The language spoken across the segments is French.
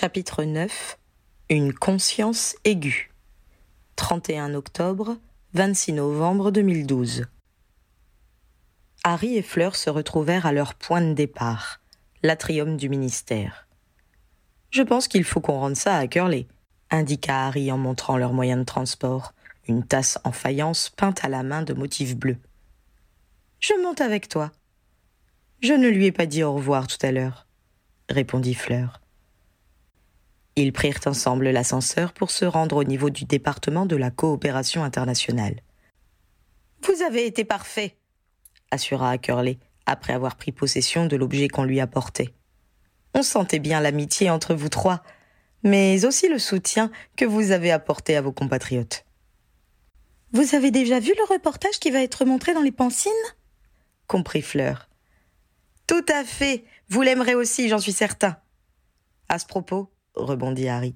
Chapitre 9 Une conscience aiguë. 31 octobre, 26 novembre 2012. Harry et Fleur se retrouvèrent à leur point de départ, l'atrium du ministère. Je pense qu'il faut qu'on rende ça à Curley, indiqua Harry en montrant leur moyen de transport, une tasse en faïence peinte à la main de motifs bleus. Je monte avec toi. Je ne lui ai pas dit au revoir tout à l'heure, répondit Fleur. Ils prirent ensemble l'ascenseur pour se rendre au niveau du département de la coopération internationale. Vous avez été parfait, assura Ackerley, après avoir pris possession de l'objet qu'on lui apportait. On sentait bien l'amitié entre vous trois, mais aussi le soutien que vous avez apporté à vos compatriotes. Vous avez déjà vu le reportage qui va être montré dans les Pancines comprit Fleur. Tout à fait. Vous l'aimerez aussi, j'en suis certain. À ce propos, rebondit Harry.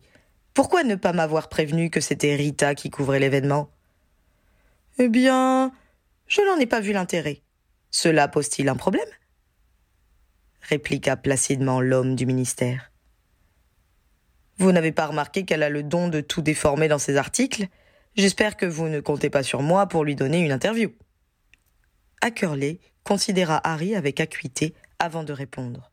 Pourquoi ne pas m'avoir prévenu que c'était Rita qui couvrait l'événement? Eh bien, je n'en ai pas vu l'intérêt. Cela pose-t-il un problème? répliqua placidement l'homme du ministère. Vous n'avez pas remarqué qu'elle a le don de tout déformer dans ses articles? J'espère que vous ne comptez pas sur moi pour lui donner une interview. Ackerley considéra Harry avec acuité avant de répondre.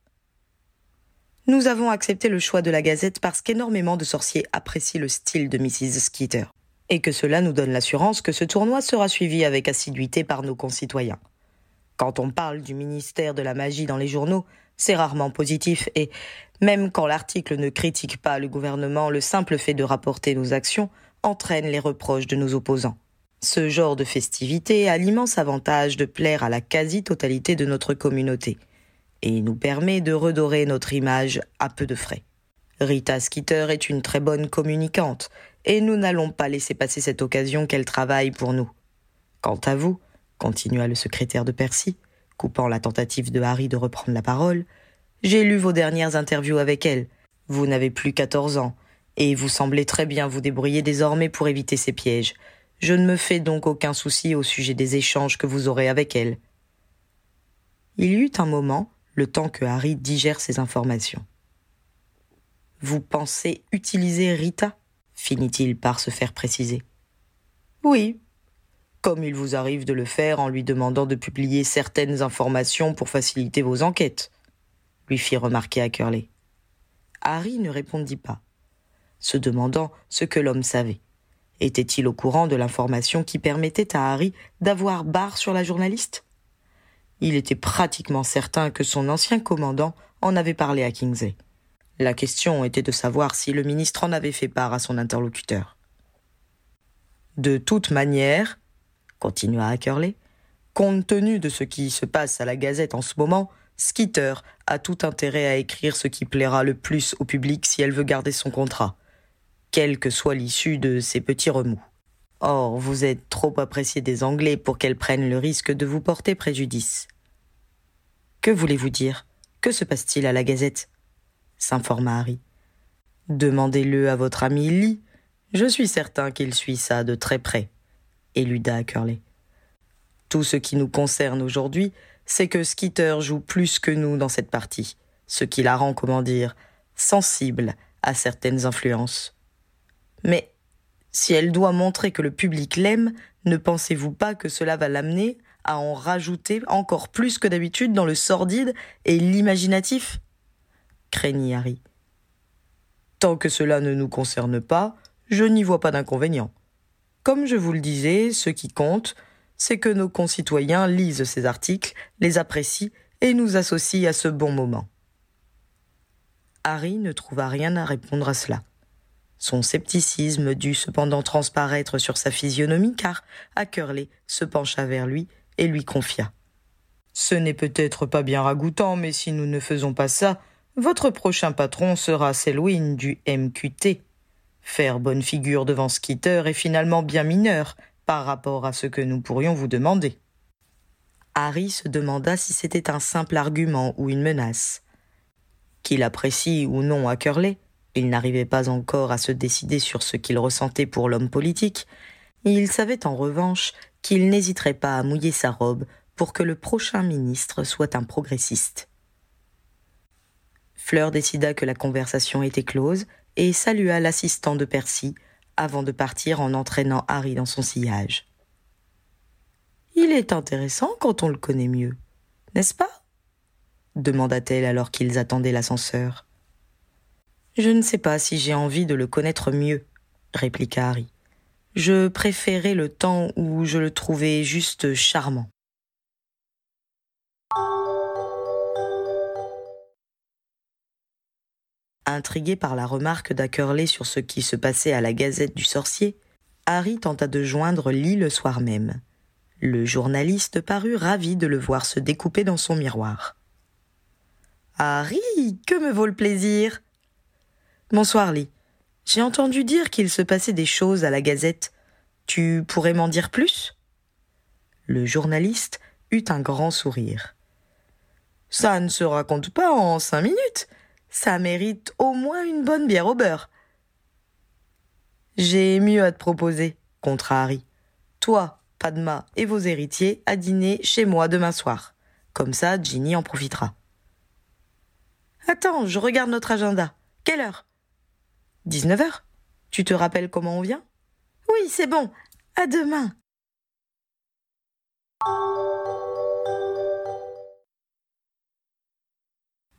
Nous avons accepté le choix de la Gazette parce qu'énormément de sorciers apprécient le style de Mrs. Skeeter, et que cela nous donne l'assurance que ce tournoi sera suivi avec assiduité par nos concitoyens. Quand on parle du ministère de la magie dans les journaux, c'est rarement positif et, même quand l'article ne critique pas le gouvernement, le simple fait de rapporter nos actions entraîne les reproches de nos opposants. Ce genre de festivité a l'immense avantage de plaire à la quasi-totalité de notre communauté et nous permet de redorer notre image à peu de frais. Rita Skeeter est une très bonne communicante, et nous n'allons pas laisser passer cette occasion qu'elle travaille pour nous. Quant à vous, continua le secrétaire de Percy, coupant la tentative de Harry de reprendre la parole, j'ai lu vos dernières interviews avec elle. Vous n'avez plus quatorze ans, et vous semblez très bien vous débrouiller désormais pour éviter ces pièges. Je ne me fais donc aucun souci au sujet des échanges que vous aurez avec elle. Il y eut un moment le temps que Harry digère ces informations. Vous pensez utiliser Rita? finit-il par se faire préciser. Oui, comme il vous arrive de le faire en lui demandant de publier certaines informations pour faciliter vos enquêtes, lui fit remarquer Ackerley. Harry ne répondit pas, se demandant ce que l'homme savait. Était-il au courant de l'information qui permettait à Harry d'avoir barre sur la journaliste? Il était pratiquement certain que son ancien commandant en avait parlé à Kingsley. La question était de savoir si le ministre en avait fait part à son interlocuteur. De toute manière, continua Ackerley, compte tenu de ce qui se passe à la Gazette en ce moment, Skitter a tout intérêt à écrire ce qui plaira le plus au public si elle veut garder son contrat, quelle que soit l'issue de ces petits remous. Or, vous êtes trop apprécié des Anglais pour qu'elle prenne le risque de vous porter préjudice. Que voulez-vous dire? Que se passe-t-il à la Gazette? s'informa Harry. Demandez-le à votre ami Lee. Je suis certain qu'il suit ça de très près, éluda Curley. Tout ce qui nous concerne aujourd'hui, c'est que Skeeter joue plus que nous dans cette partie, ce qui la rend, comment dire, sensible à certaines influences. Mais si elle doit montrer que le public l'aime, ne pensez-vous pas que cela va l'amener à en rajouter encore plus que d'habitude dans le sordide et l'imaginatif? Craignit Harry. Tant que cela ne nous concerne pas, je n'y vois pas d'inconvénient. Comme je vous le disais, ce qui compte, c'est que nos concitoyens lisent ces articles, les apprécient et nous associent à ce bon moment. Harry ne trouva rien à répondre à cela. Son scepticisme dut cependant transparaître sur sa physionomie car Ackerley se pencha vers lui et lui confia. Ce n'est peut-être pas bien ragoûtant, mais si nous ne faisons pas ça, votre prochain patron sera Selwyn du MQT. Faire bonne figure devant Skitter est finalement bien mineur par rapport à ce que nous pourrions vous demander. Harry se demanda si c'était un simple argument ou une menace. Qu'il apprécie ou non à Curley, il n'arrivait pas encore à se décider sur ce qu'il ressentait pour l'homme politique, il savait en revanche qu'il n'hésiterait pas à mouiller sa robe pour que le prochain ministre soit un progressiste. Fleur décida que la conversation était close et salua l'assistant de Percy avant de partir en entraînant Harry dans son sillage. Il est intéressant quand on le connaît mieux, n'est-ce pas? demanda-t-elle alors qu'ils attendaient l'ascenseur. Je ne sais pas si j'ai envie de le connaître mieux, répliqua Harry. Je préférais le temps où je le trouvais juste charmant. Intrigué par la remarque d'Ackerley sur ce qui se passait à la Gazette du Sorcier, Harry tenta de joindre Lee le soir même. Le journaliste parut ravi de le voir se découper dans son miroir. Harry, que me vaut le plaisir Bonsoir, Lee. J'ai entendu dire qu'il se passait des choses à la Gazette. Tu pourrais m'en dire plus? Le journaliste eut un grand sourire. Ça ne se raconte pas en cinq minutes. Ça mérite au moins une bonne bière au beurre. J'ai mieux à te proposer, contra Harry. Toi, Padma et vos héritiers à dîner chez moi demain soir. Comme ça, Ginny en profitera. Attends, je regarde notre agenda. Quelle heure? 19 heures. Tu te rappelles comment on vient? Oui, c'est bon. À demain.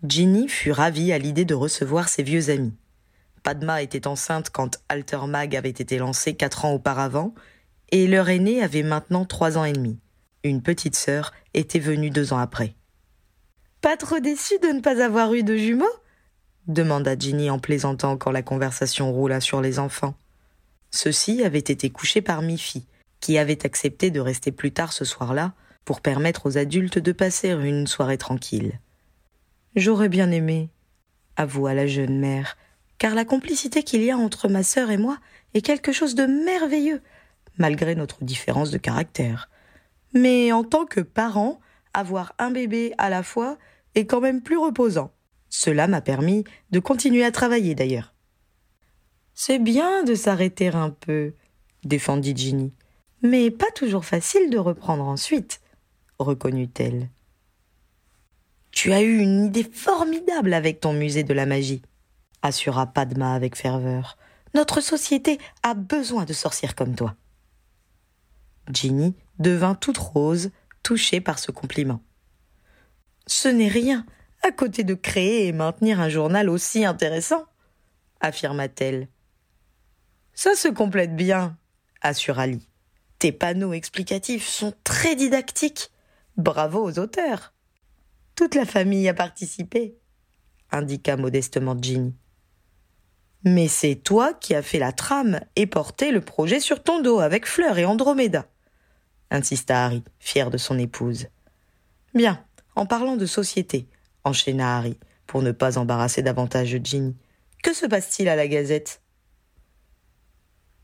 Ginny fut ravie à l'idée de recevoir ses vieux amis. Padma était enceinte quand Alter Mag avait été lancé quatre ans auparavant, et leur aînée avait maintenant trois ans et demi. Une petite sœur était venue deux ans après. Pas trop déçue de ne pas avoir eu de jumeaux? Demanda Ginny en plaisantant quand la conversation roula sur les enfants. Ceux-ci avaient été couchés par Miffy, qui avait accepté de rester plus tard ce soir-là pour permettre aux adultes de passer une soirée tranquille. J'aurais bien aimé, avoua la jeune mère, car la complicité qu'il y a entre ma sœur et moi est quelque chose de merveilleux, malgré notre différence de caractère. Mais en tant que parent, avoir un bébé à la fois est quand même plus reposant. Cela m'a permis de continuer à travailler d'ailleurs. C'est bien de s'arrêter un peu, défendit Ginny, mais pas toujours facile de reprendre ensuite, reconnut-elle. Tu as eu une idée formidable avec ton musée de la magie, assura Padma avec ferveur. Notre société a besoin de sorcières comme toi. Ginny devint toute rose, touchée par ce compliment. Ce n'est rien, à côté de créer et maintenir un journal aussi intéressant, affirma-t-elle. Ça se complète bien, assura Lee. Tes panneaux explicatifs sont très didactiques. Bravo aux auteurs. Toute la famille a participé, indiqua modestement Ginny. Mais c'est toi qui as fait la trame et porté le projet sur ton dos avec Fleur et Andromeda, insista Harry, fier de son épouse. Bien, en parlant de société, enchaîna Harry, pour ne pas embarrasser davantage Ginny. Que se passe-t-il à la Gazette?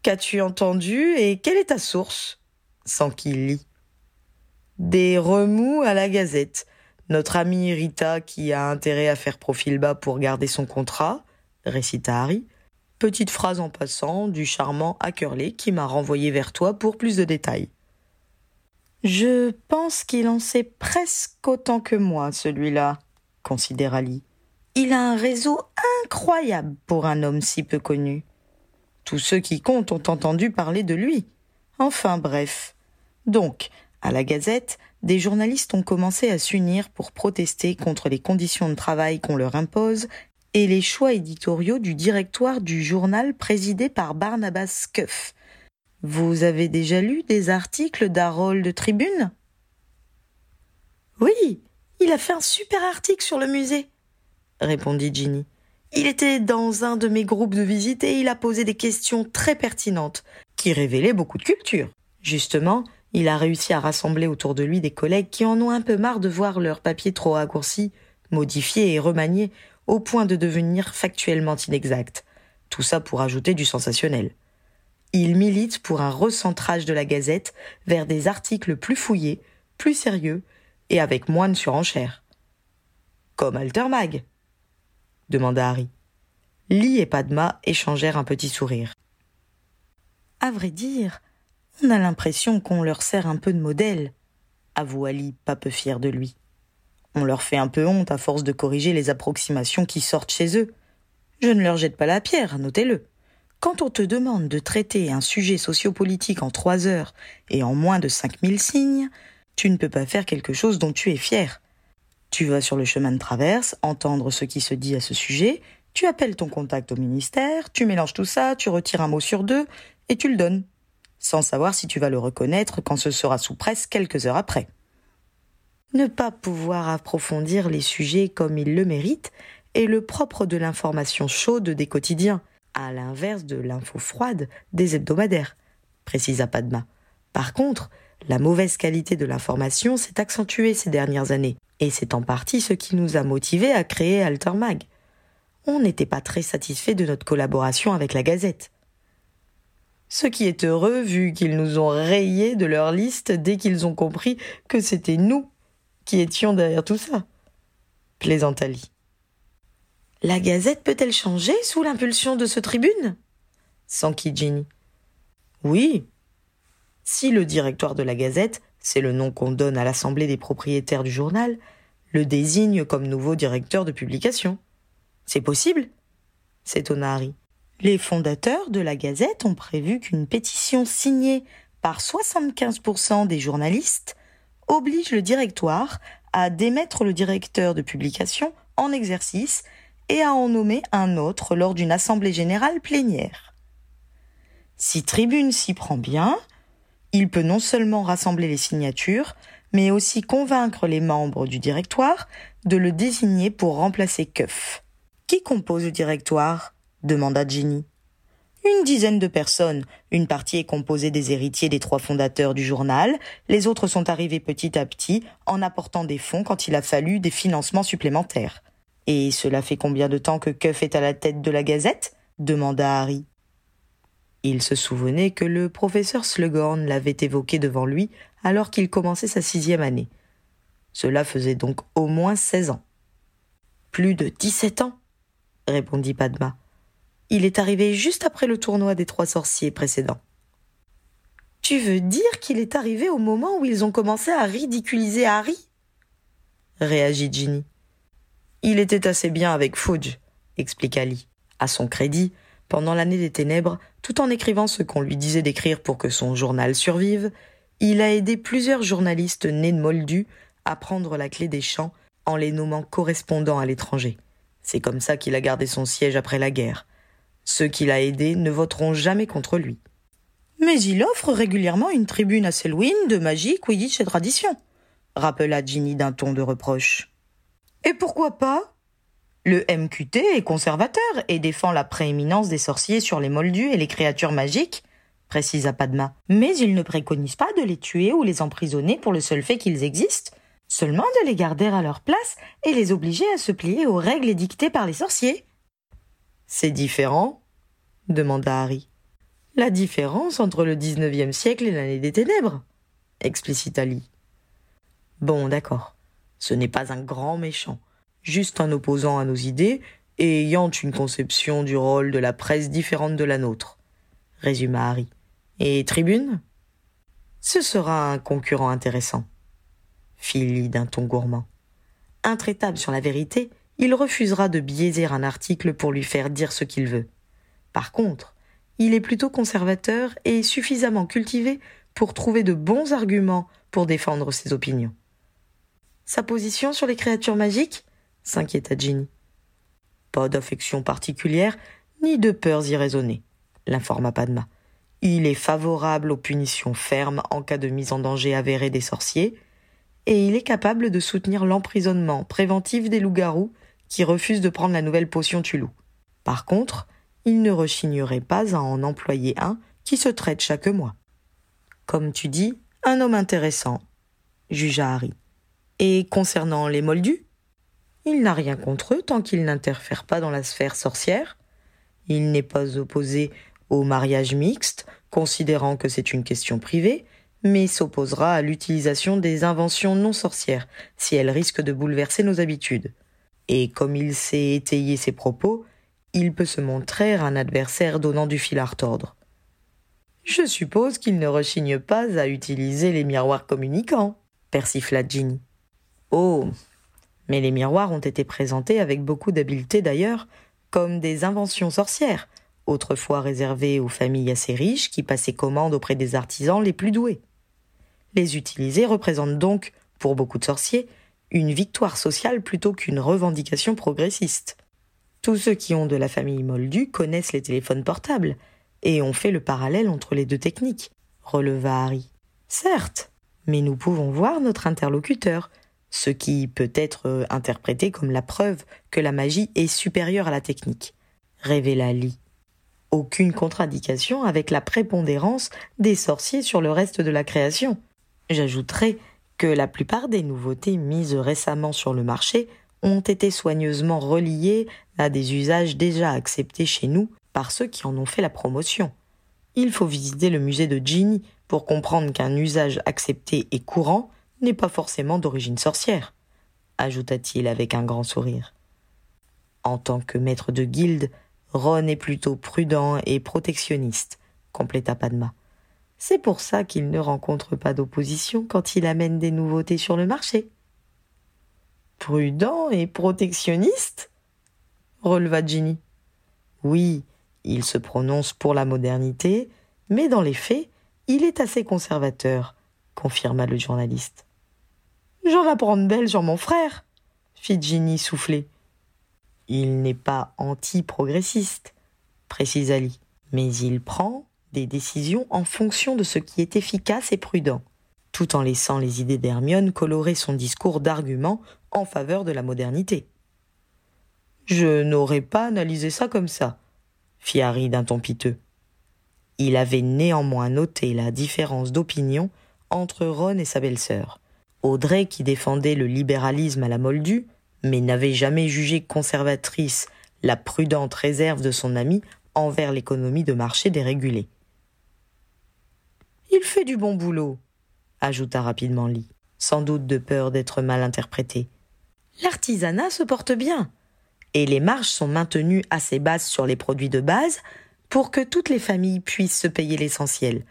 Qu'as-tu entendu et quelle est ta source? Sans qu'il lit. Des remous à la Gazette notre amie Rita, qui a intérêt à faire profil bas pour garder son contrat, récita Harry. Petite phrase en passant du charmant Ackerley qui m'a renvoyé vers toi pour plus de détails. Je pense qu'il en sait presque autant que moi, celui-là, considéra Lee. Il a un réseau incroyable pour un homme si peu connu. Tous ceux qui comptent ont entendu parler de lui. Enfin bref. Donc, à la Gazette, des journalistes ont commencé à s'unir pour protester contre les conditions de travail qu'on leur impose et les choix éditoriaux du directoire du journal présidé par Barnabas Scuff. Vous avez déjà lu des articles d'Harold Tribune? Oui, il a fait un super article sur le musée, répondit Ginny. Il était dans un de mes groupes de visite et il a posé des questions très pertinentes, qui révélaient beaucoup de culture. Justement, il a réussi à rassembler autour de lui des collègues qui en ont un peu marre de voir leur papier trop raccourci, modifié et remanié au point de devenir factuellement inexact. Tout ça pour ajouter du sensationnel. Il milite pour un recentrage de la Gazette vers des articles plus fouillés, plus sérieux et avec moins de surenchères. Comme Altermag demanda Harry. Lee et Padma échangèrent un petit sourire. À vrai dire, on a l'impression qu'on leur sert un peu de modèle, avoua Ali, pas peu fier de lui. On leur fait un peu honte à force de corriger les approximations qui sortent chez eux. Je ne leur jette pas la pierre, notez-le. Quand on te demande de traiter un sujet sociopolitique en trois heures et en moins de cinq mille signes, tu ne peux pas faire quelque chose dont tu es fier. Tu vas sur le chemin de traverse, entendre ce qui se dit à ce sujet, tu appelles ton contact au ministère, tu mélanges tout ça, tu retires un mot sur deux, et tu le donnes, sans savoir si tu vas le reconnaître quand ce sera sous presse quelques heures après. Ne pas pouvoir approfondir les sujets comme ils le méritent est le propre de l'information chaude des quotidiens, à l'inverse de l'info froide des hebdomadaires, précisa Padma. Par contre, la mauvaise qualité de l'information s'est accentuée ces dernières années, et c'est en partie ce qui nous a motivés à créer Altermag. On n'était pas très satisfait de notre collaboration avec la Gazette. Ce qui est heureux vu qu'ils nous ont rayés de leur liste dès qu'ils ont compris que c'était nous qui étions derrière tout ça. Plaisanta La Gazette peut-elle changer sous l'impulsion de ce tribune? S'enquit Ginny? Oui. Si le directoire de la Gazette, c'est le nom qu'on donne à l'assemblée des propriétaires du journal, le désigne comme nouveau directeur de publication. C'est possible? S'étonna Harry. Les fondateurs de la Gazette ont prévu qu'une pétition signée par 75% des journalistes oblige le directoire à démettre le directeur de publication en exercice et à en nommer un autre lors d'une assemblée générale plénière. Si Tribune s'y prend bien, il peut non seulement rassembler les signatures, mais aussi convaincre les membres du directoire de le désigner pour remplacer Keuf. Qui compose le directoire? demanda Ginny. Une dizaine de personnes. Une partie est composée des héritiers des trois fondateurs du journal, les autres sont arrivés petit à petit en apportant des fonds quand il a fallu des financements supplémentaires. Et cela fait combien de temps que Cuff est à la tête de la Gazette? demanda Harry. Il se souvenait que le professeur Slughorn l'avait évoqué devant lui alors qu'il commençait sa sixième année. Cela faisait donc au moins seize ans. Plus de dix-sept ans, répondit Padma. Il est arrivé juste après le tournoi des trois sorciers précédent. Tu veux dire qu'il est arrivé au moment où ils ont commencé à ridiculiser Harry? réagit Ginny. Il était assez bien avec Fudge, expliqua Lee. À son crédit, pendant l'année des ténèbres, tout en écrivant ce qu'on lui disait d'écrire pour que son journal survive, il a aidé plusieurs journalistes nés de Moldus à prendre la clé des champs en les nommant correspondants à l'étranger. C'est comme ça qu'il a gardé son siège après la guerre. Ceux qu'il a aidés ne voteront jamais contre lui. Mais il offre régulièrement une tribune à Selwyn de magie, Quidditch et tradition, rappela Ginny d'un ton de reproche. Et pourquoi pas? Le MQT est conservateur et défend la prééminence des sorciers sur les moldus et les créatures magiques, précisa Padma. Mais il ne préconise pas de les tuer ou les emprisonner pour le seul fait qu'ils existent, seulement de les garder à leur place et les obliger à se plier aux règles édictées par les sorciers. C'est différent demanda Harry. La différence entre le XIXe siècle et l'année des ténèbres, explicita Lee. Bon, d'accord. Ce n'est pas un grand méchant, juste un opposant à nos idées et ayant une conception du rôle de la presse différente de la nôtre, résuma Harry. Et Tribune? Ce sera un concurrent intéressant, fit Lee d'un ton gourmand. Intraitable sur la vérité, il refusera de biaiser un article pour lui faire dire ce qu'il veut. Par contre, il est plutôt conservateur et suffisamment cultivé pour trouver de bons arguments pour défendre ses opinions. Sa position sur les créatures magiques? S'inquiéta Ginny. Pas d'affection particulière, ni de peurs irraisonnées, l'informa Padma. Il est favorable aux punitions fermes en cas de mise en danger avérée des sorciers, et il est capable de soutenir l'emprisonnement préventif des loups-garous qui refuse de prendre la nouvelle potion Tulou. Par contre, il ne rechignerait pas à en employer un qui se traite chaque mois. Comme tu dis, un homme intéressant, jugea Harry. Et concernant les moldus Il n'a rien contre eux tant qu'ils n'interfèrent pas dans la sphère sorcière. Il n'est pas opposé au mariage mixte, considérant que c'est une question privée, mais s'opposera à l'utilisation des inventions non sorcières si elles risquent de bouleverser nos habitudes et comme il sait étayer ses propos, il peut se montrer un adversaire donnant du fil à retordre. Je suppose qu'il ne rechigne pas à utiliser les miroirs communicants, persifla Ginny. Oh, Mais les miroirs ont été présentés avec beaucoup d'habileté d'ailleurs, comme des inventions sorcières, autrefois réservées aux familles assez riches qui passaient commande auprès des artisans les plus doués. Les utiliser représente donc, pour beaucoup de sorciers, une victoire sociale plutôt qu'une revendication progressiste. Tous ceux qui ont de la famille Moldu connaissent les téléphones portables et ont fait le parallèle entre les deux techniques, releva Harry. Certes, mais nous pouvons voir notre interlocuteur, ce qui peut être euh, interprété comme la preuve que la magie est supérieure à la technique, révéla Lee. Aucune contradiction avec la prépondérance des sorciers sur le reste de la création. J'ajouterai que la plupart des nouveautés mises récemment sur le marché ont été soigneusement reliées à des usages déjà acceptés chez nous par ceux qui en ont fait la promotion. Il faut visiter le musée de Ginny pour comprendre qu'un usage accepté et courant n'est pas forcément d'origine sorcière, ajouta-t-il avec un grand sourire. En tant que maître de guilde, Ron est plutôt prudent et protectionniste, compléta Padma. C'est pour ça qu'il ne rencontre pas d'opposition quand il amène des nouveautés sur le marché. Prudent et protectionniste? releva Ginny. Oui, il se prononce pour la modernité, mais dans les faits, il est assez conservateur, confirma le journaliste. J'en apprends de belles sur mon frère, fit Ginny soufflé. Il n'est pas anti-progressiste, précisa Lee, mais il prend des décisions en fonction de ce qui est efficace et prudent, tout en laissant les idées d'Hermione colorer son discours d'argument en faveur de la modernité. Je n'aurais pas analysé ça comme ça, fit Harry d'un ton piteux. Il avait néanmoins noté la différence d'opinion entre Ron et sa belle-sœur. Audrey, qui défendait le libéralisme à la moldue, mais n'avait jamais jugé conservatrice la prudente réserve de son ami envers l'économie de marché dérégulée. Il fait du bon boulot, ajouta rapidement Lee, sans doute de peur d'être mal interprété. L'artisanat se porte bien, et les marges sont maintenues assez basses sur les produits de base pour que toutes les familles puissent se payer l'essentiel,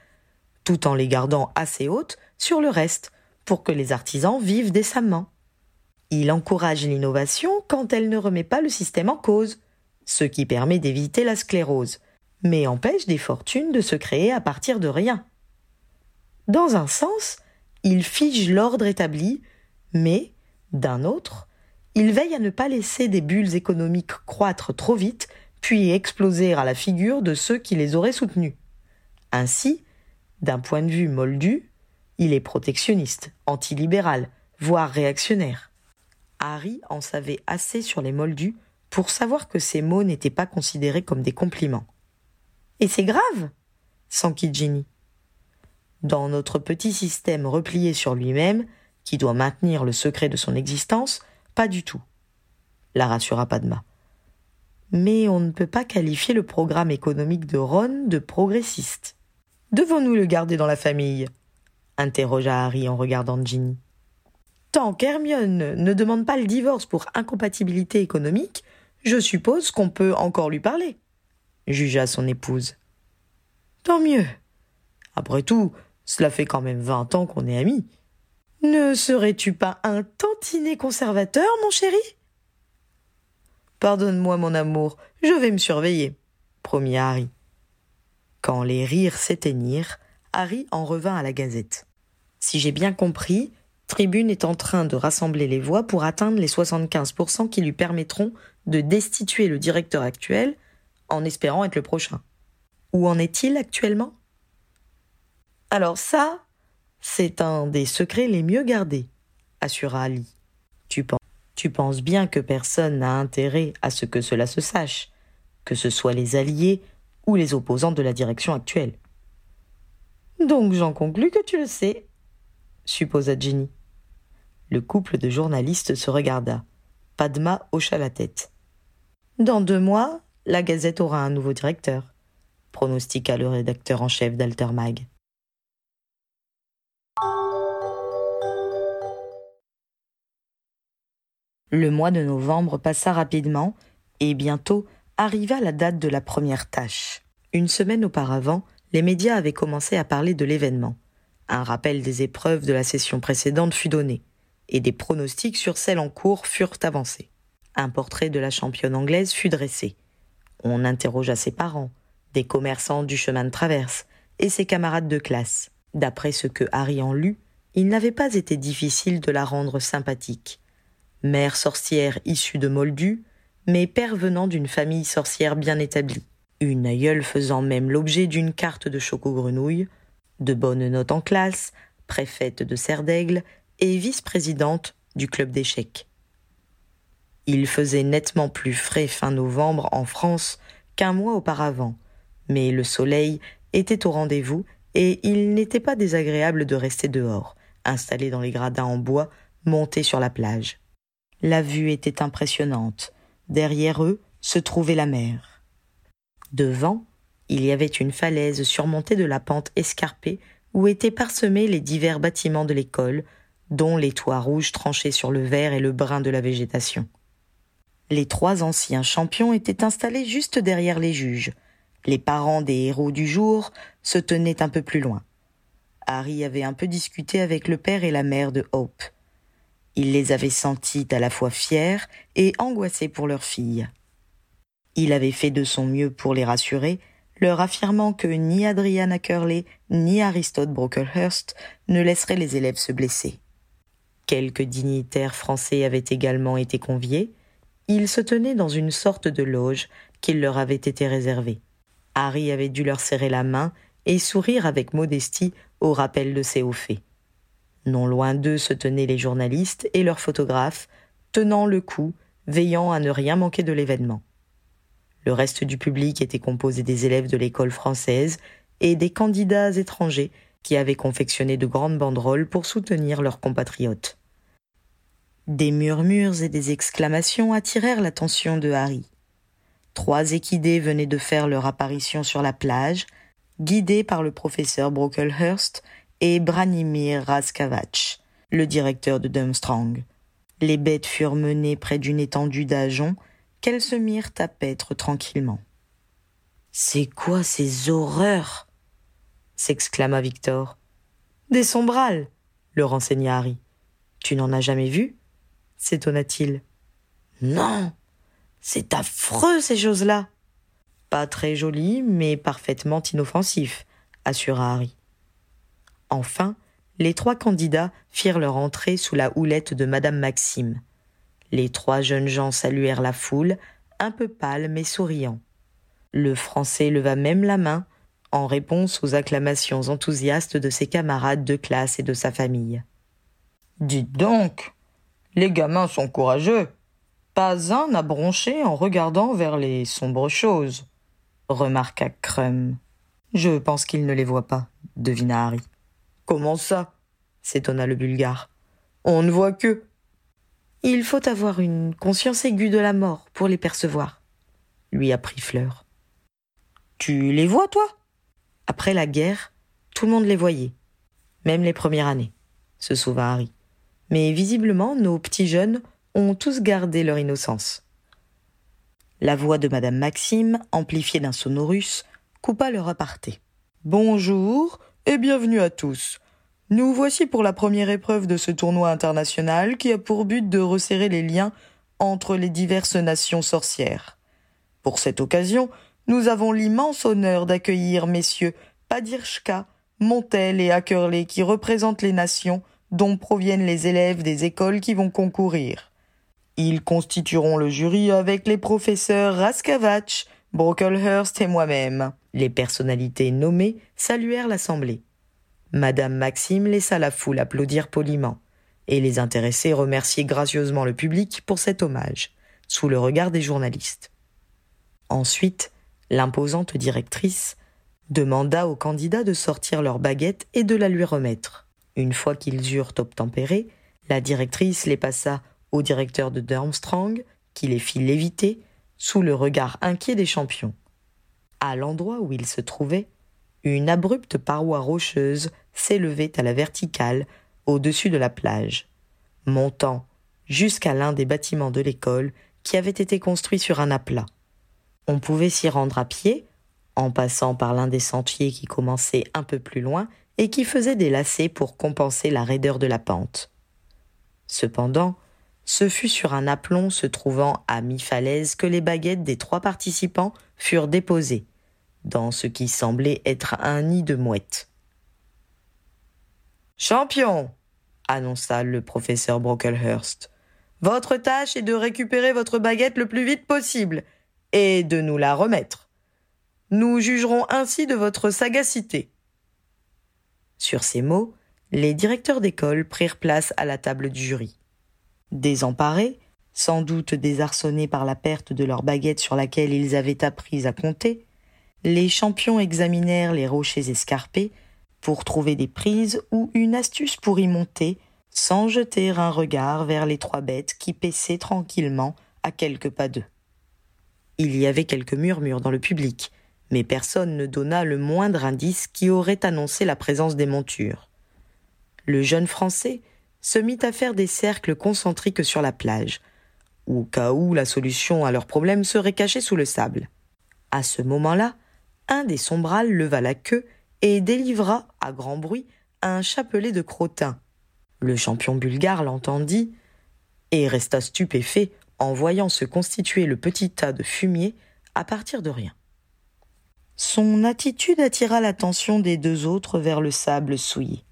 tout en les gardant assez hautes sur le reste, pour que les artisans vivent décemment. Il encourage l'innovation quand elle ne remet pas le système en cause, ce qui permet d'éviter la sclérose, mais empêche des fortunes de se créer à partir de rien. Dans un sens, il fige l'ordre établi, mais, d'un autre, il veille à ne pas laisser des bulles économiques croître trop vite, puis exploser à la figure de ceux qui les auraient soutenues. Ainsi, d'un point de vue moldu, il est protectionniste, antilibéral, voire réactionnaire. Harry en savait assez sur les moldus pour savoir que ces mots n'étaient pas considérés comme des compliments. Et c'est grave s'enquit Ginny. Dans notre petit système replié sur lui-même, qui doit maintenir le secret de son existence, pas du tout, la rassura Padma. Mais on ne peut pas qualifier le programme économique de Ron de progressiste. Devons-nous le garder dans la famille? Interrogea Harry en regardant Ginny. Tant qu'Hermione ne demande pas le divorce pour incompatibilité économique, je suppose qu'on peut encore lui parler, jugea son épouse. Tant mieux. Après tout, cela fait quand même vingt ans qu'on est amis. Ne serais-tu pas un tantinet conservateur, mon chéri? Pardonne-moi, mon amour, je vais me surveiller, promit Harry. Quand les rires s'éteignirent, Harry en revint à la gazette. Si j'ai bien compris, Tribune est en train de rassembler les voix pour atteindre les 75% qui lui permettront de destituer le directeur actuel en espérant être le prochain. Où en est-il actuellement? Alors ça, c'est un des secrets les mieux gardés, assura Ali. Tu penses, bien que personne n'a intérêt à ce que cela se sache, que ce soit les alliés ou les opposants de la direction actuelle. Donc j'en conclus que tu le sais, supposa Ginny. Le couple de journalistes se regarda. Padma hocha la tête. Dans deux mois, la Gazette aura un nouveau directeur, pronostiqua le rédacteur en chef d'Altermag. Le mois de novembre passa rapidement et bientôt arriva la date de la première tâche. Une semaine auparavant, les médias avaient commencé à parler de l'événement. Un rappel des épreuves de la session précédente fut donné. et des pronostics sur celle en cours furent avancés. Un portrait de la championne anglaise fut dressé. On interrogea ses parents, des commerçants du chemin de traverse et ses camarades de classe. D'après ce que Harry en lut, il n'avait pas été difficile de la rendre sympathique. Mère sorcière issue de Moldu, mais père venant d'une famille sorcière bien établie. Une aïeule faisant même l'objet d'une carte de choco-grenouille, de bonnes notes en classe, préfète de Serre d'Aigle et vice-présidente du club d'échecs. Il faisait nettement plus frais fin novembre en France qu'un mois auparavant, mais le soleil était au rendez-vous et il n'était pas désagréable de rester dehors, installé dans les gradins en bois montés sur la plage. La vue était impressionnante. Derrière eux se trouvait la mer. Devant, il y avait une falaise surmontée de la pente escarpée où étaient parsemés les divers bâtiments de l'école, dont les toits rouges tranchés sur le vert et le brun de la végétation. Les trois anciens champions étaient installés juste derrière les juges. Les parents des héros du jour se tenaient un peu plus loin. Harry avait un peu discuté avec le père et la mère de Hope. Il les avait sentis à la fois fiers et angoissés pour leur fille. Il avait fait de son mieux pour les rassurer, leur affirmant que ni Adriana Curley ni Aristote Brocklehurst ne laisseraient les élèves se blesser. Quelques dignitaires français avaient également été conviés. Ils se tenaient dans une sorte de loge qui leur avait été réservée. Harry avait dû leur serrer la main et sourire avec modestie au rappel de ces hauts faits. Non loin d'eux se tenaient les journalistes et leurs photographes, tenant le coup, veillant à ne rien manquer de l'événement. Le reste du public était composé des élèves de l'école française et des candidats étrangers qui avaient confectionné de grandes banderoles pour soutenir leurs compatriotes. Des murmures et des exclamations attirèrent l'attention de Harry. Trois équidés venaient de faire leur apparition sur la plage, guidés par le professeur Brocklehurst et Branimir Raskavach, le directeur de Dumstrang. Les bêtes furent menées près d'une étendue d'ajoncs qu'elles se mirent à paître tranquillement? C'est quoi ces horreurs s'exclama Victor. Des sombrales, le renseigna Harry. Tu n'en as jamais vu? s'étonna-t-il. Non, c'est affreux ces choses-là. Pas très joli, mais parfaitement inoffensif, assura Harry. Enfin, les trois candidats firent leur entrée sous la houlette de Madame Maxime. Les trois jeunes gens saluèrent la foule, un peu pâle mais souriant. Le Français leva même la main en réponse aux acclamations enthousiastes de ses camarades de classe et de sa famille. Dites donc, les gamins sont courageux. Pas un n'a bronché en regardant vers les sombres choses, remarqua Crum. Je pense qu'il ne les voit pas, devina Harry. Comment ça? s'étonna le Bulgare. On ne voit que. Il faut avoir une conscience aiguë de la mort pour les percevoir, lui apprit Fleur. Tu les vois, toi? Après la guerre, tout le monde les voyait, même les premières années, se souvint Harry. Mais visiblement, nos petits jeunes ont tous gardé leur innocence. La voix de Madame Maxime, amplifiée d'un sonorus, coupa le reparté. Bonjour et bienvenue à tous. Nous voici pour la première épreuve de ce tournoi international qui a pour but de resserrer les liens entre les diverses nations sorcières. Pour cette occasion, nous avons l'immense honneur d'accueillir messieurs Padirchka, Montel et Ackerley qui représentent les nations dont proviennent les élèves des écoles qui vont concourir. Ils constitueront le jury avec les professeurs Raskavach, Brocklehurst et moi-même. Les personnalités nommées saluèrent l'assemblée. Madame Maxime laissa la foule applaudir poliment, et les intéressés remercier gracieusement le public pour cet hommage, sous le regard des journalistes. Ensuite, L'imposante directrice demanda aux candidats de sortir leur baguette et de la lui remettre. Une fois qu'ils eurent obtempéré, la directrice les passa au directeur de Durmstrang, qui les fit léviter sous le regard inquiet des champions. À l'endroit où ils se trouvaient, une abrupte paroi rocheuse s'élevait à la verticale au-dessus de la plage, montant jusqu'à l'un des bâtiments de l'école qui avait été construit sur un aplat. On pouvait s'y rendre à pied, en passant par l'un des sentiers qui commençait un peu plus loin et qui faisait des lacets pour compenser la raideur de la pente. Cependant, ce fut sur un aplomb se trouvant à mi-falaise que les baguettes des trois participants furent déposées, dans ce qui semblait être un nid de mouettes. Champion, annonça le professeur Brocklehurst, votre tâche est de récupérer votre baguette le plus vite possible et de nous la remettre. Nous jugerons ainsi de votre sagacité. Sur ces mots, les directeurs d'école prirent place à la table du jury. Désemparés, sans doute désarçonnés par la perte de leur baguette sur laquelle ils avaient appris à compter, les champions examinèrent les rochers escarpés pour trouver des prises ou une astuce pour y monter sans jeter un regard vers les trois bêtes qui paissaient tranquillement à quelques pas d'eux. Il y avait quelques murmures dans le public, mais personne ne donna le moindre indice qui aurait annoncé la présence des montures. Le jeune Français se mit à faire des cercles concentriques sur la plage, au cas où la solution à leur problème serait cachée sous le sable. À ce moment-là, un des sombrales leva la queue et délivra, à grand bruit, un chapelet de crottin, le champion bulgare l'entendit et resta stupéfait en voyant se constituer le petit tas de fumier à partir de rien. Son attitude attira l'attention des deux autres vers le sable souillé.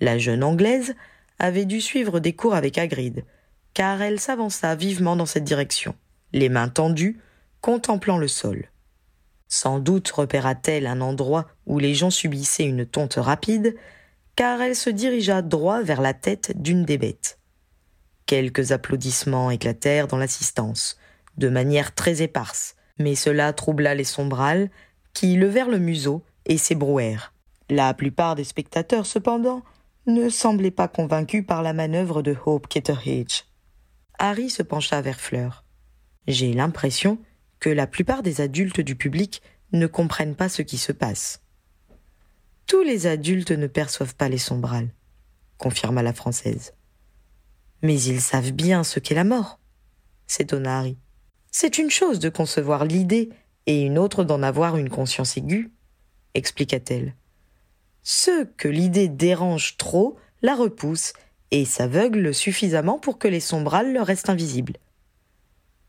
La jeune Anglaise avait dû suivre des cours avec Hagrid, car elle s'avança vivement dans cette direction, les mains tendues, contemplant le sol. Sans doute repéra-t-elle un endroit où les gens subissaient une tonte rapide, car elle se dirigea droit vers la tête d'une des bêtes. Quelques applaudissements éclatèrent dans l'assistance, de manière très éparse, mais cela troubla les sombrales, qui levèrent le museau et s'ébrouèrent. La plupart des spectateurs, cependant, ne semblaient pas convaincus par la manœuvre de Hope Kitteridge. Harry se pencha vers Fleur. J'ai l'impression que la plupart des adultes du public ne comprennent pas ce qui se passe. Tous les adultes ne perçoivent pas les sombrales, confirma la Française. Mais ils savent bien ce qu'est la mort, s'étonna Harry. C'est une chose de concevoir l'idée et une autre d'en avoir une conscience aiguë, expliqua-t-elle. Ceux que l'idée dérange trop la repoussent et s'aveuglent suffisamment pour que les sombrales leur restent invisibles.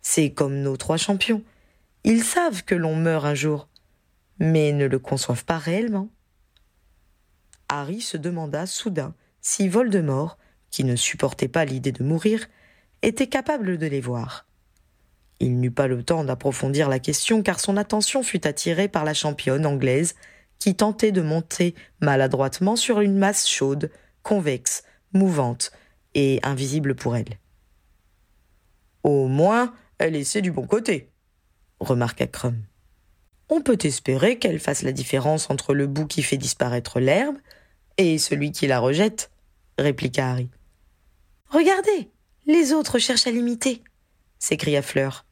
C'est comme nos trois champions. Ils savent que l'on meurt un jour, mais ne le conçoivent pas réellement. Harry se demanda soudain si Voldemort, qui ne supportait pas l'idée de mourir, était capable de les voir. Il n'eut pas le temps d'approfondir la question car son attention fut attirée par la championne anglaise qui tentait de monter maladroitement sur une masse chaude, convexe, mouvante et invisible pour elle. Au moins, elle essaie du bon côté, remarqua Crum. On peut espérer qu'elle fasse la différence entre le bout qui fait disparaître l'herbe et celui qui la rejette, répliqua Harry. Regardez, les autres cherchent à l'imiter, s'écria Fleur.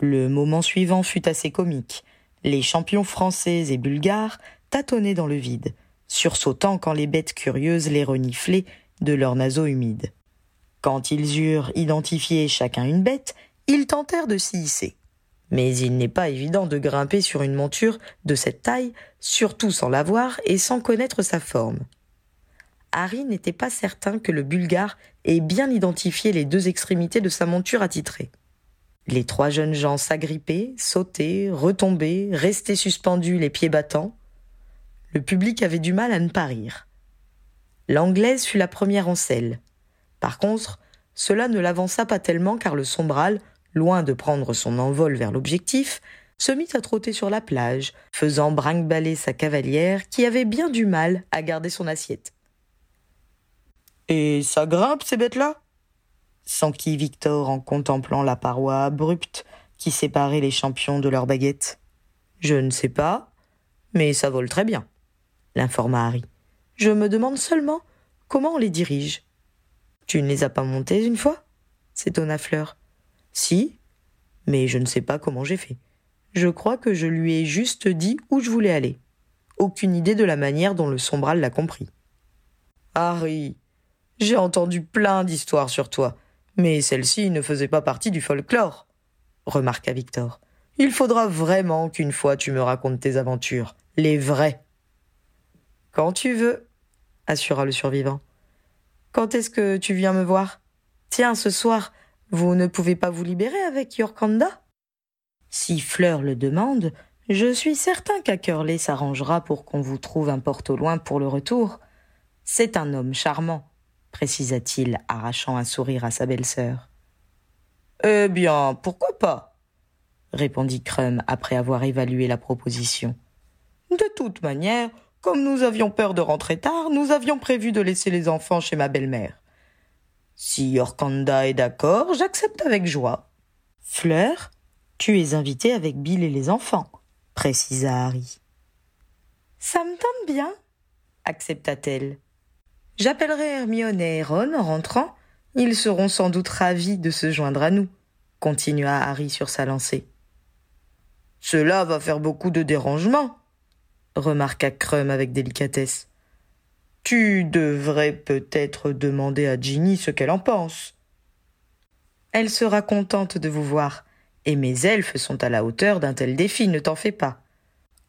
Le moment suivant fut assez comique. Les champions français et bulgares tâtonnaient dans le vide, sursautant quand les bêtes curieuses les reniflaient de leurs naseaux humides. Quand ils eurent identifié chacun une bête, ils tentèrent de s'y hisser. Mais il n'est pas évident de grimper sur une monture de cette taille, surtout sans la voir et sans connaître sa forme. Harry n'était pas certain que le Bulgare ait bien identifié les deux extrémités de sa monture attitrée. Les trois jeunes gens s'agrippaient, sautaient, retombaient, restaient suspendus les pieds battants. Le public avait du mal à ne pas rire. L'anglaise fut la première en selle. Par contre, cela ne l'avança pas tellement car le sombral, loin de prendre son envol vers l'objectif, se mit à trotter sur la plage, faisant brinque-baller sa cavalière qui avait bien du mal à garder son assiette. Et ça grimpe, ces bêtes-là? s'enquit Victor en contemplant la paroi abrupte qui séparait les champions de leurs baguettes. Je ne sais pas, mais ça vole très bien, l'informa Harry. Je me demande seulement comment on les dirige. Tu ne les as pas montées une fois? s'étonna Fleur. Si, mais je ne sais pas comment j'ai fait. Je crois que je lui ai juste dit où je voulais aller. Aucune idée de la manière dont le sombral l'a compris. Harry, j'ai entendu plein d'histoires sur toi, mais celle-ci ne faisait pas partie du folklore, remarqua Victor. Il faudra vraiment qu'une fois tu me racontes tes aventures, les vraies. Quand tu veux, assura le survivant. Quand est-ce que tu viens me voir? Tiens, ce soir, vous ne pouvez pas vous libérer avec Yorkanda? Si Fleur le demande, je suis certain qu'Ackerley s'arrangera pour qu'on vous trouve un porte au loin pour le retour. C'est un homme charmant, précisa-t-il, arrachant un sourire à sa belle-sœur. Eh bien, pourquoi pas? répondit Crum après avoir évalué la proposition. De toute manière, comme nous avions peur de rentrer tard, nous avions prévu de laisser les enfants chez ma belle-mère. Si Yorkanda est d'accord, j'accepte avec joie. Fleur, tu es invitée avec Bill et les enfants, précisa Harry. Ça me tente bien, accepta-t-elle. J'appellerai Hermione et Ron en rentrant. Ils seront sans doute ravis de se joindre à nous, continua Harry sur sa lancée. Cela va faire beaucoup de dérangements, remarqua Crum avec délicatesse. Tu devrais peut-être demander à Ginny ce qu'elle en pense. Elle sera contente de vous voir, et mes elfes sont à la hauteur d'un tel défi, ne t'en fais pas.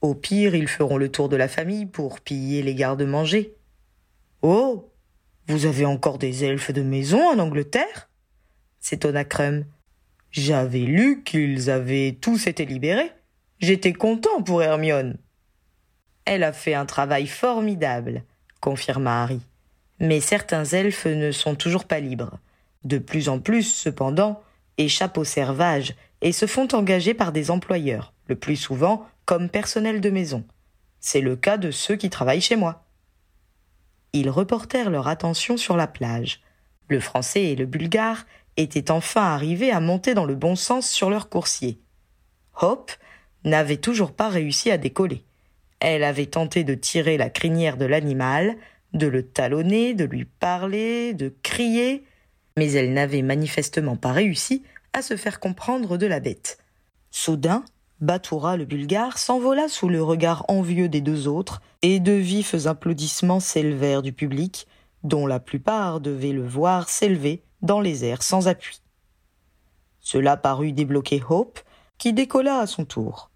Au pire, ils feront le tour de la famille pour piller les gardes-manger. Oh. Vous avez encore des elfes de maison en Angleterre? s'étonna Crum. J'avais lu qu'ils avaient tous été libérés. J'étais content pour Hermione. Elle a fait un travail formidable, confirma Harry. Mais certains elfes ne sont toujours pas libres. De plus en plus, cependant, échappent au servage et se font engager par des employeurs, le plus souvent comme personnel de maison. C'est le cas de ceux qui travaillent chez moi. Ils reportèrent leur attention sur la plage. Le français et le bulgare étaient enfin arrivés à monter dans le bon sens sur leur coursier. Hope n'avait toujours pas réussi à décoller. Elle avait tenté de tirer la crinière de l'animal, de le talonner, de lui parler, de crier, mais elle n'avait manifestement pas réussi à se faire comprendre de la bête. Soudain, Batoura le bulgare s'envola sous le regard envieux des deux autres, et de vifs applaudissements s'élevèrent du public, dont la plupart devaient le voir s'élever dans les airs sans appui. Cela parut débloquer Hope, qui décolla à son tour.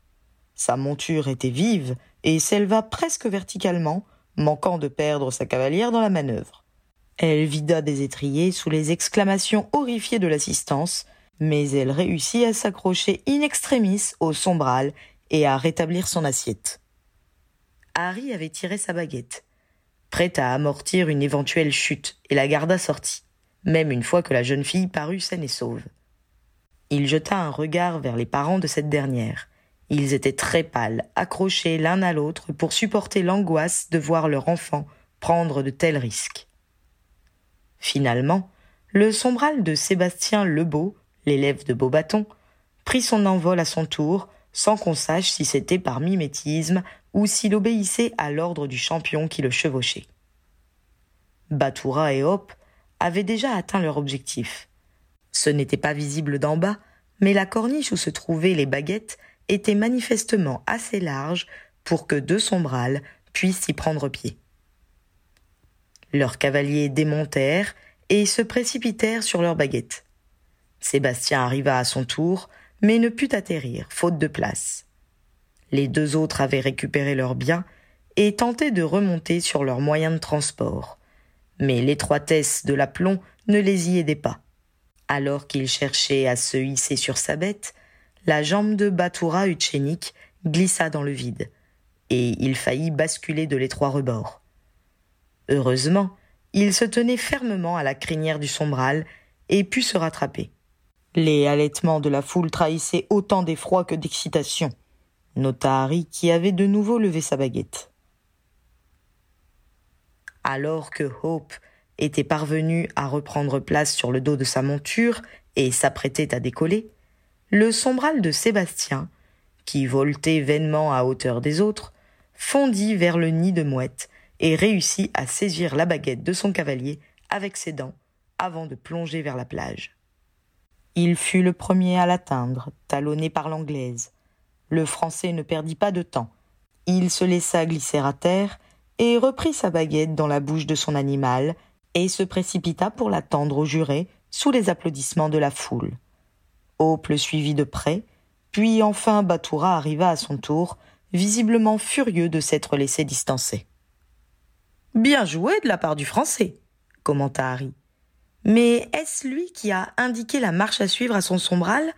Sa monture était vive et s'éleva presque verticalement, manquant de perdre sa cavalière dans la manœuvre. Elle vida des étriers sous les exclamations horrifiées de l'assistance, mais elle réussit à s'accrocher in extremis au sombral et à rétablir son assiette. Harry avait tiré sa baguette, prêt à amortir une éventuelle chute, et la garda sortie, même une fois que la jeune fille parut saine et sauve. Il jeta un regard vers les parents de cette dernière. Ils étaient très pâles, accrochés l'un à l'autre pour supporter l'angoisse de voir leur enfant prendre de tels risques. Finalement, le sombral de Sébastien Lebeau, l'élève de Beaubaton, prit son envol à son tour, sans qu'on sache si c'était par mimétisme ou s'il obéissait à l'ordre du champion qui le chevauchait. Batoura et Hop avaient déjà atteint leur objectif. Ce n'était pas visible d'en bas, mais la corniche où se trouvaient les baguettes était manifestement assez large pour que deux sombrales puissent y prendre pied. Leurs cavaliers démontèrent et se précipitèrent sur leurs baguettes. Sébastien arriva à son tour, mais ne put atterrir, faute de place. Les deux autres avaient récupéré leurs biens et tentaient de remonter sur leurs moyens de transport. Mais l'étroitesse de l'aplomb ne les y aidait pas. Alors qu'ils cherchaient à se hisser sur sa bête, la jambe de Batoura Uchenik glissa dans le vide, et il faillit basculer de l'étroit rebord. Heureusement, il se tenait fermement à la crinière du sombral et put se rattraper. Les halètements de la foule trahissaient autant d'effroi que d'excitation, nota Harry qui avait de nouveau levé sa baguette. Alors que Hope était parvenu à reprendre place sur le dos de sa monture et s'apprêtait à décoller, le sombral de Sébastien, qui voltait vainement à hauteur des autres, fondit vers le nid de mouette et réussit à saisir la baguette de son cavalier avec ses dents avant de plonger vers la plage. Il fut le premier à l'atteindre, talonné par l'anglaise. Le français ne perdit pas de temps. Il se laissa glisser à terre et reprit sa baguette dans la bouche de son animal et se précipita pour l'attendre au juré sous les applaudissements de la foule. Hope le suivit de près, puis enfin Batoura arriva à son tour, visiblement furieux de s'être laissé distancer. Bien joué de la part du Français, commenta Harry. Mais est-ce lui qui a indiqué la marche à suivre à son sombral,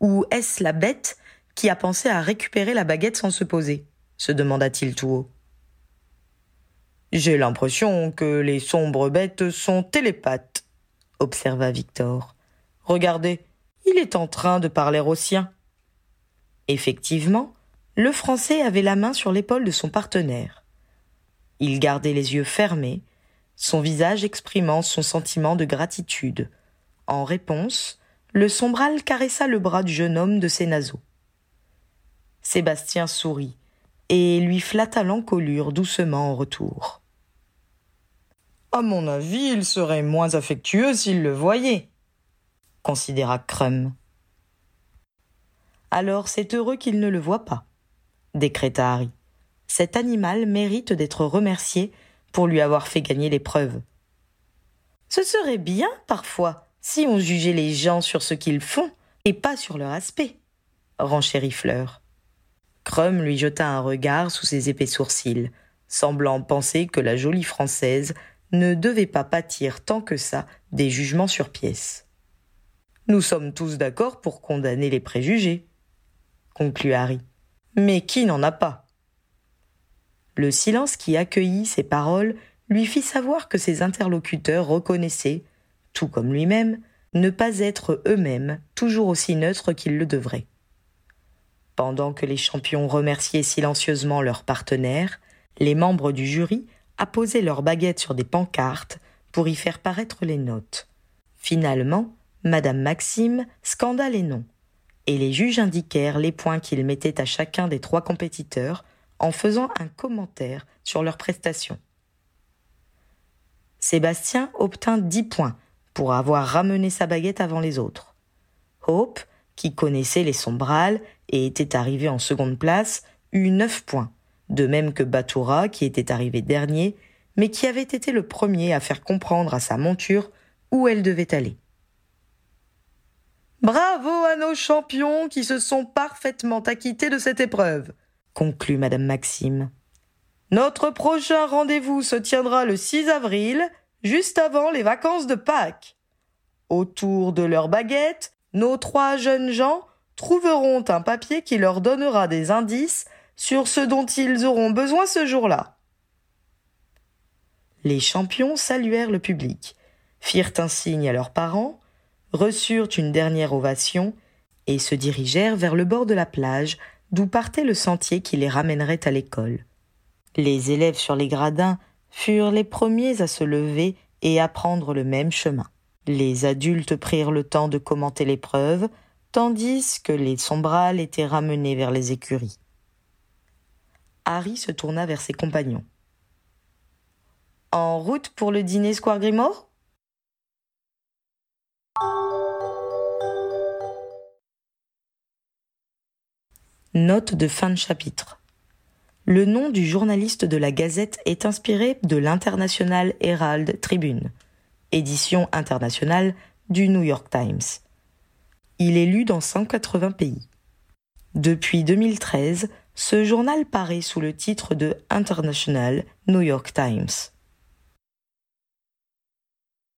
ou est-ce la bête qui a pensé à récupérer la baguette sans se poser? se demanda-t-il tout haut. J'ai l'impression que les sombres bêtes sont télépathes, observa Victor. Regardez, il est en train de parler au sien. Effectivement, le Français avait la main sur l'épaule de son partenaire. Il gardait les yeux fermés, son visage exprimant son sentiment de gratitude. En réponse, le sombral caressa le bras du jeune homme de ses naseaux. Sébastien sourit et lui flatta l'encolure doucement en retour. À mon avis, il serait moins affectueux s'il le voyait, considéra Crum. Alors c'est heureux qu'il ne le voit pas, décréta Harry. Cet animal mérite d'être remercié pour lui avoir fait gagner l'épreuve. Ce serait bien, parfois, si on jugeait les gens sur ce qu'ils font et pas sur leur aspect, renchérit Fleur. Crum lui jeta un regard sous ses épais sourcils, semblant penser que la jolie Française ne devait pas pâtir tant que ça des jugements sur pièce. Nous sommes tous d'accord pour condamner les préjugés, conclut Harry. Mais qui n'en a pas? Le silence qui accueillit ces paroles lui fit savoir que ses interlocuteurs reconnaissaient, tout comme lui-même, ne pas être eux-mêmes toujours aussi neutres qu'ils le devraient. Pendant que les champions remerciaient silencieusement leurs partenaires, les membres du jury apposaient leurs baguettes sur des pancartes pour y faire paraître les notes. Finalement, Madame Maxime scanda les noms, et les juges indiquèrent les points qu'ils mettaient à chacun des trois compétiteurs en faisant un commentaire sur leurs prestations. Sébastien obtint dix points pour avoir ramené sa baguette avant les autres. Hope, qui connaissait les sombrales et était arrivé en seconde place, eut neuf points, de même que Batoura, qui était arrivé dernier, mais qui avait été le premier à faire comprendre à sa monture où elle devait aller. Bravo à nos champions qui se sont parfaitement acquittés de cette épreuve, conclut madame Maxime. Notre prochain rendez-vous se tiendra le 6 avril, juste avant les vacances de Pâques. Autour de leurs baguettes, nos trois jeunes gens trouveront un papier qui leur donnera des indices sur ce dont ils auront besoin ce jour-là. Les champions saluèrent le public, firent un signe à leurs parents, reçurent une dernière ovation et se dirigèrent vers le bord de la plage d'où partait le sentier qui les ramènerait à l'école. Les élèves sur les gradins furent les premiers à se lever et à prendre le même chemin. Les adultes prirent le temps de commenter l'épreuve, tandis que les sombrales étaient ramenés vers les écuries. Harry se tourna vers ses compagnons. En route pour le dîner Square Grimoire Note de fin de chapitre. Le nom du journaliste de la Gazette est inspiré de l'International Herald Tribune, édition internationale du New York Times. Il est lu dans 180 pays. Depuis 2013, ce journal paraît sous le titre de International New York Times.